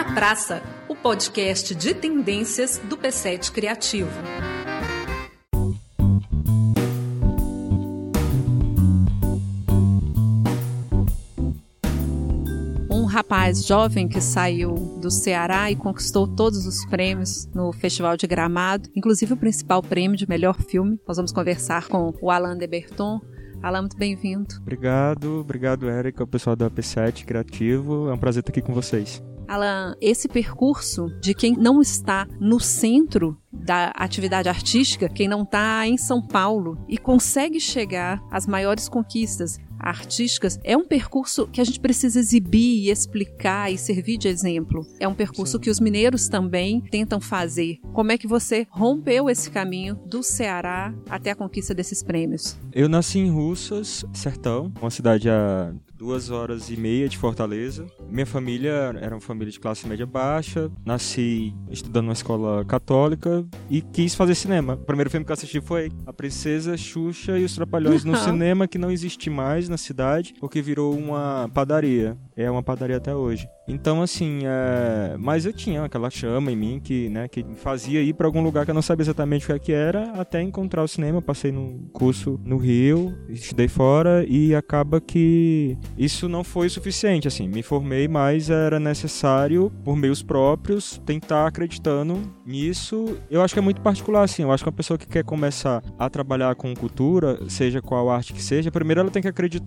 na Praça, o podcast de tendências do P7 Criativo. Um rapaz jovem que saiu do Ceará e conquistou todos os prêmios no Festival de Gramado, inclusive o principal prêmio de melhor filme. Nós vamos conversar com o Alain de Berton, Alain, muito bem-vindo. Obrigado, obrigado, Érica, o pessoal do AP7 Criativo. É um prazer estar aqui com vocês. Alan, esse percurso de quem não está no centro da atividade artística, quem não está em São Paulo e consegue chegar às maiores conquistas artísticas, é um percurso que a gente precisa exibir e explicar e servir de exemplo. É um percurso Sim. que os mineiros também tentam fazer. Como é que você rompeu esse caminho do Ceará até a conquista desses prêmios? Eu nasci em Russas, Sertão, uma cidade a duas horas e meia de Fortaleza. Minha família era uma família de classe média baixa. Nasci estudando numa escola católica e quis fazer cinema. O primeiro filme que eu assisti foi A Princesa Xuxa e os Trapalhões no cinema, que não existe mais na cidade, porque virou uma padaria. É uma padaria até hoje. Então, assim, é... mas eu tinha aquela chama em mim que, né, que me fazia ir para algum lugar que eu não sabia exatamente o que, é que era, até encontrar o cinema. passei num curso no Rio, estudei fora e acaba que isso não foi suficiente. Assim, me formei, mas era necessário, por meios próprios, tentar acreditando nisso. Eu acho que é muito particular, assim. Eu acho que uma pessoa que quer começar a trabalhar com cultura, seja qual arte que seja, primeiro ela tem que acreditar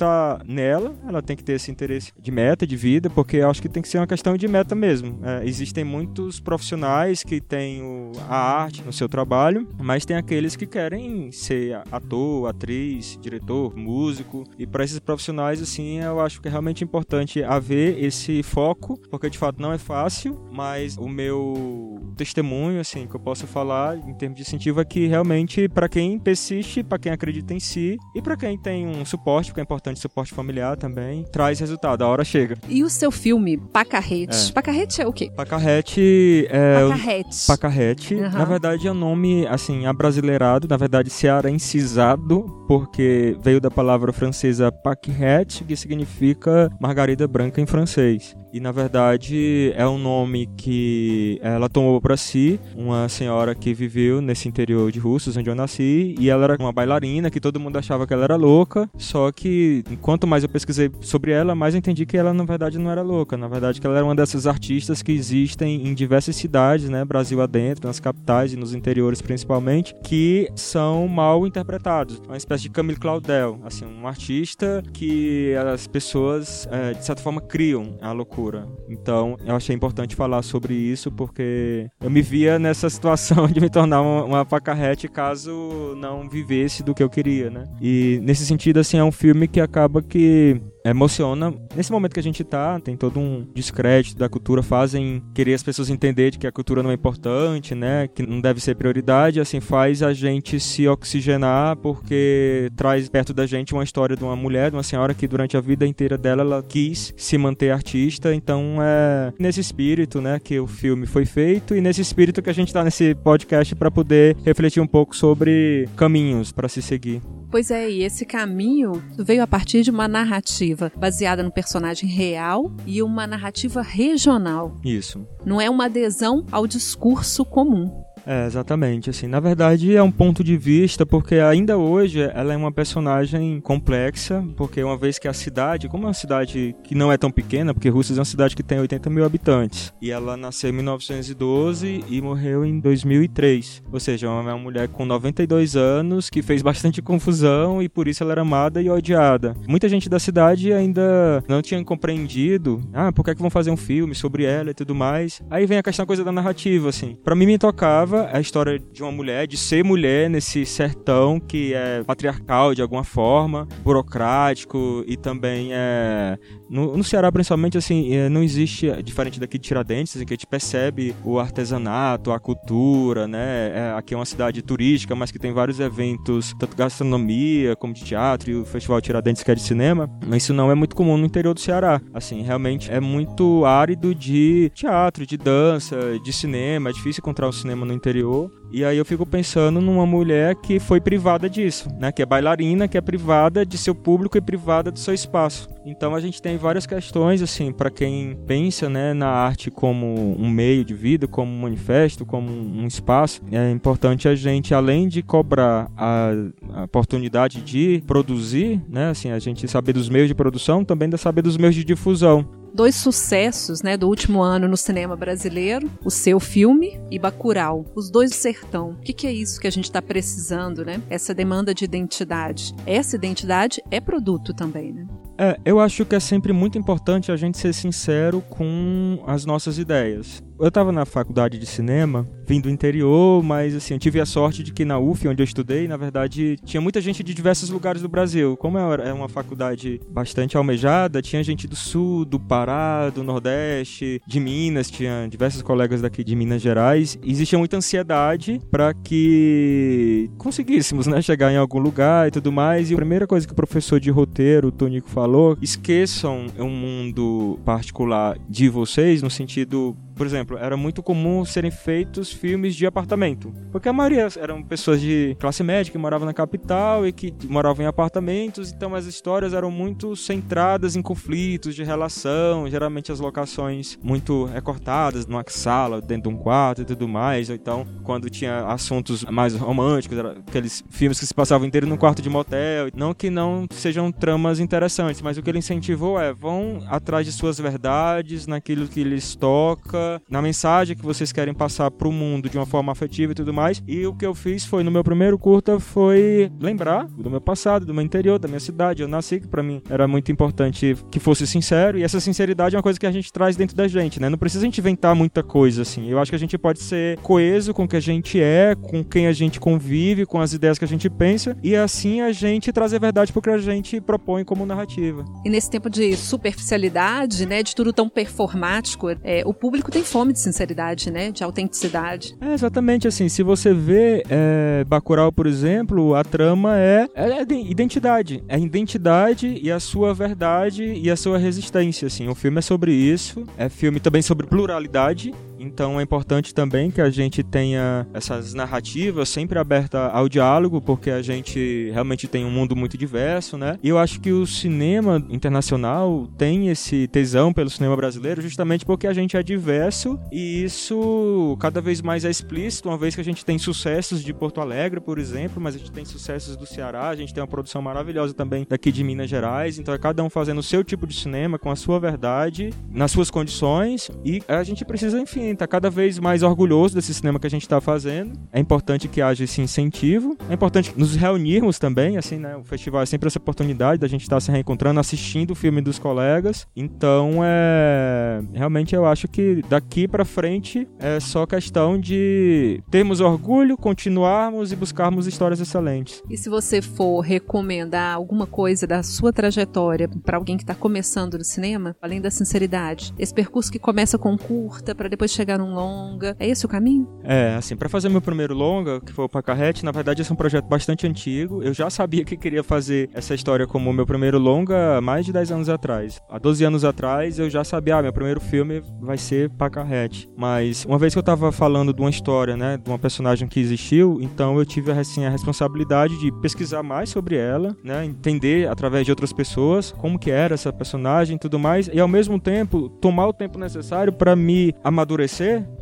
nela, ela tem que ter esse interesse de meta, de vida, porque acho que tem que ser uma questão de meta mesmo. É, existem muitos profissionais que têm o, a arte no seu trabalho, mas tem aqueles que querem ser ator, atriz, diretor, músico. E para esses profissionais, assim, eu acho que é realmente importante haver esse foco, porque de fato não é fácil, mas o meu testemunho, assim, que eu posso falar em termos de incentivo é que realmente para quem persiste, para quem acredita em si e para quem tem um suporte, porque é importante suporte familiar também, traz resultado, a hora chega. E o seu filme, Pacarrete. É. Pacarrete é o quê? Pacarrete é. Pacarrete. Pacarrete. Uhum. Na verdade é um nome, assim, abrasileirado, na verdade cearencisado, porque veio da palavra francesa paquerete, que significa margarida branca em francês. E na verdade é um nome que ela tomou para si, uma senhora que viveu nesse interior de Russos, onde eu nasci, e ela era uma bailarina que todo mundo achava que ela era louca, só que quanto mais eu pesquisei sobre ela, mais eu entendi que ela na verdade não era louca, na verdade que ela era uma dessas artistas que existem em diversas cidades, né, Brasil adentro, nas capitais e nos interiores principalmente, que são mal interpretados. Uma espécie de Camille Claudel, assim, um artista que as pessoas é, de certa forma criam a loucura loucura. Então, eu achei importante falar sobre isso porque eu me via nessa situação de me tornar uma, pacarrete caso não vivesse do que eu queria, né? E nesse sentido, assim, é um filme que acaba que emociona. Nesse momento que a gente tá, tem todo um descrédito da cultura, fazem querer as pessoas entenderem que a cultura não é importante, né? Que não deve ser prioridade, assim, faz a gente se oxigenar porque traz perto da gente uma história de uma mulher, de uma senhora que durante a vida inteira dela ela quis se manter artista, então é nesse espírito, né, que o filme foi feito e nesse espírito que a gente tá nesse podcast para poder refletir um pouco sobre caminhos para se seguir. Pois é, e esse caminho veio a partir de uma narrativa baseada no personagem real e uma narrativa regional. Isso. Não é uma adesão ao discurso comum. É, exatamente, assim, na verdade é um ponto de vista porque ainda hoje ela é uma personagem complexa, porque uma vez que a cidade, como é uma cidade que não é tão pequena, porque Rússia é uma cidade que tem 80 mil habitantes, e ela nasceu em 1912 e morreu em 2003, ou seja, é uma mulher com 92 anos que fez bastante confusão e por isso ela era amada e odiada. Muita gente da cidade ainda não tinha compreendido, ah, por que, é que vão fazer um filme sobre ela e tudo mais. Aí vem a questão coisa da narrativa, assim. Para mim me tocava a história de uma mulher, de ser mulher nesse sertão que é patriarcal de alguma forma, burocrático e também é no, no, Ceará, principalmente, assim, é, não existe, diferente daqui de Tiradentes, assim, que a gente percebe o artesanato, a cultura, né? É, aqui é uma cidade turística, mas que tem vários eventos, tanto gastronomia como de teatro e o Festival Tiradentes, que é de cinema. Mas isso não é muito comum no interior do Ceará. Assim, realmente é muito árido de teatro, de dança, de cinema. É difícil encontrar um cinema no interior. E aí eu fico pensando numa mulher que foi privada disso, né? Que é bailarina, que é privada de seu público e privada do seu espaço. Então a gente tem várias questões assim para quem pensa, né, na arte como um meio de vida, como um manifesto, como um espaço. É importante a gente, além de cobrar a, a oportunidade de produzir, né, assim, a gente saber dos meios de produção, também saber dos meios de difusão dois sucessos né, do último ano no cinema brasileiro, o seu filme e Bacurau, os dois do sertão. O que, que é isso que a gente está precisando, né? Essa demanda de identidade. Essa identidade é produto também, né? É, eu acho que é sempre muito importante a gente ser sincero com as nossas ideias. Eu estava na faculdade de cinema, vim do interior, mas assim, eu tive a sorte de que na UF, onde eu estudei, na verdade, tinha muita gente de diversos lugares do Brasil. Como é uma faculdade bastante almejada, tinha gente do sul, do Pará, do Nordeste, de Minas, tinha diversos colegas daqui de Minas Gerais. E existia muita ansiedade para que conseguíssemos, né, chegar em algum lugar e tudo mais. E a primeira coisa que o professor de roteiro, o Tonico, falou esqueçam um mundo particular de vocês, no sentido por exemplo, era muito comum serem feitos filmes de apartamento. Porque a maioria eram pessoas de classe média que moravam na capital e que moravam em apartamentos, então as histórias eram muito centradas em conflitos de relação, geralmente as locações muito recortadas, numa sala, dentro de um quarto e tudo mais. Ou então, quando tinha assuntos mais românticos, aqueles filmes que se passavam inteiro num quarto de motel. Não que não sejam tramas interessantes, mas o que ele incentivou é vão atrás de suas verdades, naquilo que lhes toca na mensagem que vocês querem passar para o mundo de uma forma afetiva e tudo mais. E o que eu fiz foi, no meu primeiro curta, foi lembrar do meu passado, do meu interior, da minha cidade. Eu nasci, que para mim era muito importante que fosse sincero. E essa sinceridade é uma coisa que a gente traz dentro da gente, né? Não precisa a gente inventar muita coisa, assim. Eu acho que a gente pode ser coeso com o que a gente é, com quem a gente convive, com as ideias que a gente pensa. E assim a gente trazer verdade porque a gente propõe como narrativa. E nesse tempo de superficialidade, né? De tudo tão performático, é, o público tem fome de sinceridade, né? De autenticidade. É, exatamente assim. Se você vê é, Bacurau, por exemplo, a trama é, é identidade. É identidade e a sua verdade e a sua resistência, assim. O filme é sobre isso. É filme também sobre pluralidade. Então é importante também que a gente tenha essas narrativas sempre abertas ao diálogo, porque a gente realmente tem um mundo muito diverso, né? E eu acho que o cinema internacional tem esse tesão pelo cinema brasileiro justamente porque a gente é diverso e isso cada vez mais é explícito, uma vez que a gente tem sucessos de Porto Alegre, por exemplo, mas a gente tem sucessos do Ceará, a gente tem uma produção maravilhosa também daqui de Minas Gerais, então é cada um fazendo o seu tipo de cinema com a sua verdade, nas suas condições e a gente precisa, enfim, está cada vez mais orgulhoso desse cinema que a gente está fazendo. É importante que haja esse incentivo. É importante nos reunirmos também, assim, né? O festival é sempre essa oportunidade da gente estar tá se reencontrando, assistindo o filme dos colegas. Então, é realmente eu acho que daqui para frente é só questão de termos orgulho, continuarmos e buscarmos histórias excelentes. E se você for recomendar alguma coisa da sua trajetória para alguém que está começando no cinema, além da sinceridade, esse percurso que começa com curta para depois chegar num longa. É esse o caminho? É, assim, para fazer meu primeiro longa, que foi o Pacarrete, na verdade esse é um projeto bastante antigo. Eu já sabia que queria fazer essa história como meu primeiro longa há mais de 10 anos atrás. Há 12 anos atrás eu já sabia, ah, meu primeiro filme vai ser Pacarrete. Mas uma vez que eu tava falando de uma história, né, de uma personagem que existiu, então eu tive assim, a responsabilidade de pesquisar mais sobre ela, né, entender através de outras pessoas como que era essa personagem e tudo mais, e ao mesmo tempo tomar o tempo necessário para me amadurecer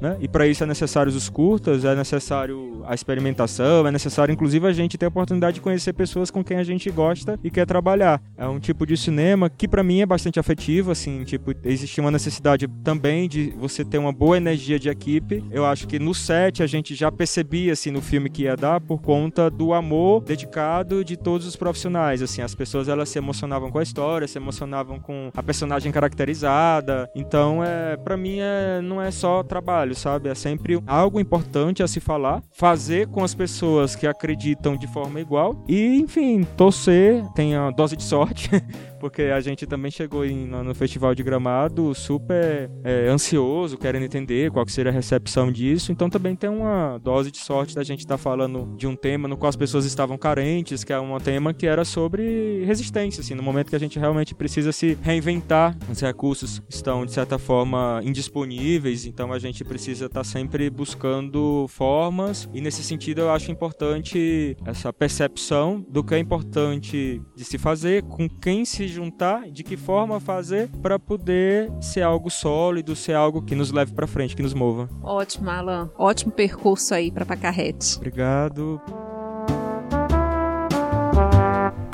né? E para isso é necessário os curtas, é necessário a experimentação, é necessário inclusive a gente ter a oportunidade de conhecer pessoas com quem a gente gosta e quer trabalhar. É um tipo de cinema que para mim é bastante afetivo, assim, tipo, existe uma necessidade também de você ter uma boa energia de equipe. Eu acho que no set a gente já percebia assim no filme que ia dar por conta do amor dedicado de todos os profissionais, assim, as pessoas elas se emocionavam com a história, se emocionavam com a personagem caracterizada. Então, é, para mim é não é só trabalho, sabe? É sempre algo importante a se falar, fazer com as pessoas que acreditam de forma igual e, enfim, torcer, tenha dose de sorte porque a gente também chegou em, no Festival de Gramado super é, ansioso, querendo entender qual que seria a recepção disso. Então também tem uma dose de sorte da gente estar tá falando de um tema no qual as pessoas estavam carentes, que é um tema que era sobre resistência, assim, no momento que a gente realmente precisa se reinventar, os recursos estão de certa forma indisponíveis, então a gente precisa estar tá sempre buscando formas e nesse sentido eu acho importante essa percepção do que é importante de se fazer, com quem se juntar, de que forma fazer para poder ser algo sólido, ser algo que nos leve para frente, que nos mova. Ótimo, Alan. Ótimo percurso aí para Pacarrete. Obrigado.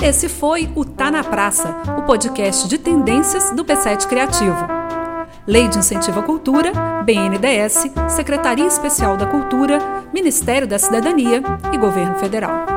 Esse foi o Tá na Praça, o podcast de tendências do P7 Criativo. Lei de Incentivo à Cultura, BNDES, Secretaria Especial da Cultura, Ministério da Cidadania e Governo Federal.